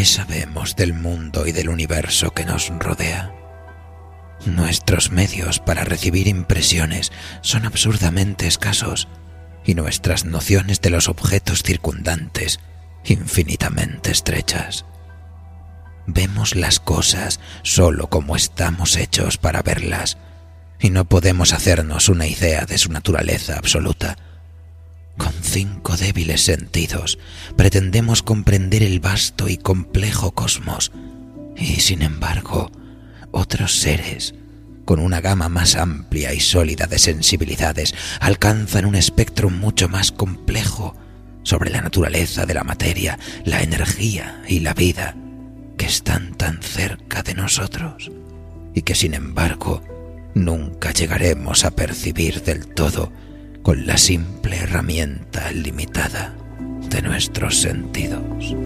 ¿Qué sabemos del mundo y del universo que nos rodea? Nuestros medios para recibir impresiones son absurdamente escasos y nuestras nociones de los objetos circundantes infinitamente estrechas. Vemos las cosas solo como estamos hechos para verlas y no podemos hacernos una idea de su naturaleza absoluta cinco débiles sentidos. Pretendemos comprender el vasto y complejo cosmos. Y sin embargo otros seres con una gama más amplia y sólida de sensibilidades alcanzan un espectro mucho más complejo sobre la naturaleza de la materia, la energía y la vida que están tan cerca de nosotros. Y que sin embargo nunca llegaremos a percibir del todo con la simple herramienta limitada de nuestros sentidos.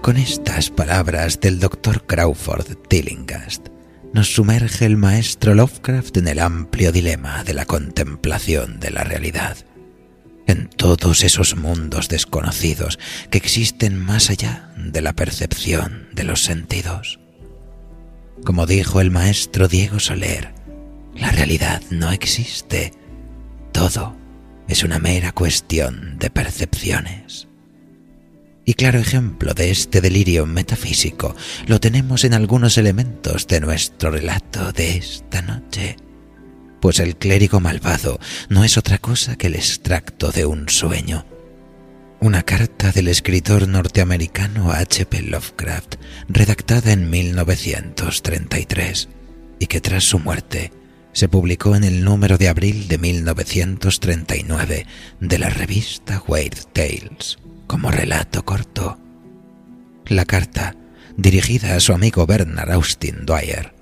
Con estas palabras del doctor Crawford Tillinghast, nos sumerge el maestro Lovecraft en el amplio dilema de la contemplación de la realidad, en todos esos mundos desconocidos que existen más allá de la percepción de los sentidos. Como dijo el maestro Diego Soler, la realidad no existe, todo es una mera cuestión de percepciones. Y claro ejemplo de este delirio metafísico lo tenemos en algunos elementos de nuestro relato de esta noche. Pues el clérigo malvado no es otra cosa que el extracto de un sueño. Una carta del escritor norteamericano H.P. Lovecraft, redactada en 1933, y que tras su muerte se publicó en el número de abril de 1939 de la revista Weird Tales como relato corto. La carta, dirigida a su amigo Bernard Austin Dwyer,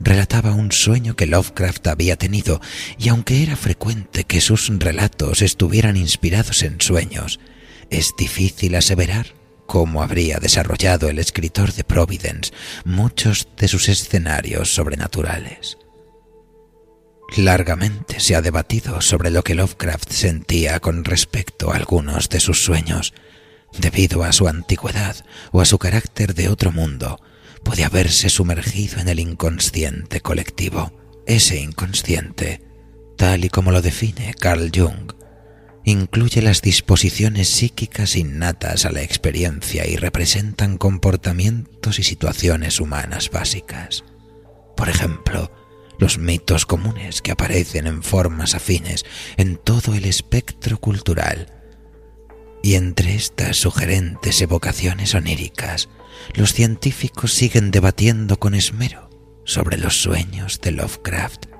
relataba un sueño que Lovecraft había tenido y aunque era frecuente que sus relatos estuvieran inspirados en sueños, es difícil aseverar cómo habría desarrollado el escritor de Providence muchos de sus escenarios sobrenaturales. Largamente se ha debatido sobre lo que Lovecraft sentía con respecto a algunos de sus sueños. Debido a su antigüedad o a su carácter de otro mundo, puede haberse sumergido en el inconsciente colectivo. Ese inconsciente, tal y como lo define Carl Jung, incluye las disposiciones psíquicas innatas a la experiencia y representan comportamientos y situaciones humanas básicas. Por ejemplo, los mitos comunes que aparecen en formas afines en todo el espectro cultural. Y entre estas sugerentes evocaciones oníricas, los científicos siguen debatiendo con esmero sobre los sueños de Lovecraft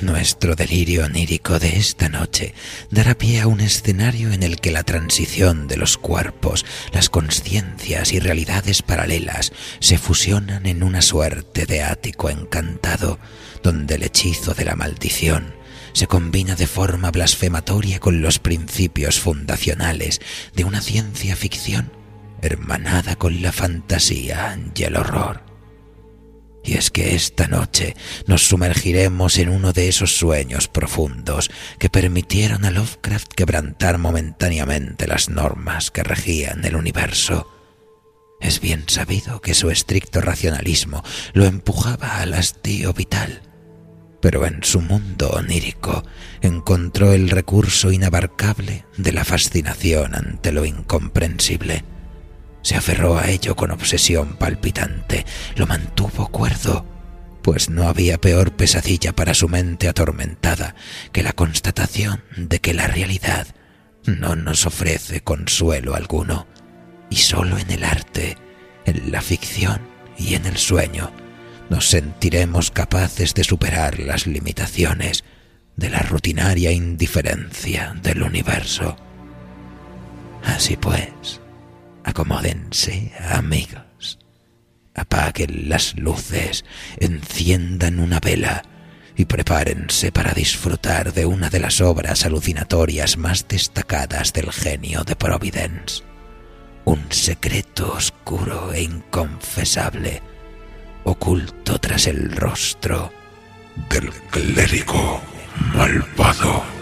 nuestro delirio onírico de esta noche dará pie a un escenario en el que la transición de los cuerpos, las conciencias y realidades paralelas se fusionan en una suerte de ático encantado, donde el hechizo de la maldición se combina de forma blasfematoria con los principios fundacionales de una ciencia ficción hermanada con la fantasía y el horror. Y es que esta noche nos sumergiremos en uno de esos sueños profundos que permitieron a Lovecraft quebrantar momentáneamente las normas que regían el universo. Es bien sabido que su estricto racionalismo lo empujaba al hastío vital, pero en su mundo onírico encontró el recurso inabarcable de la fascinación ante lo incomprensible se aferró a ello con obsesión palpitante, lo mantuvo cuerdo pues no había peor pesadilla para su mente atormentada que la constatación de que la realidad no nos ofrece consuelo alguno, y sólo en el arte, en la ficción y en el sueño nos sentiremos capaces de superar las limitaciones de la rutinaria indiferencia del universo. Así pues, acomódense, amigos. Apaguen las luces, enciendan una vela y prepárense para disfrutar de una de las obras alucinatorias más destacadas del genio de Providence. Un secreto oscuro e inconfesable, oculto tras el rostro del clérigo malvado.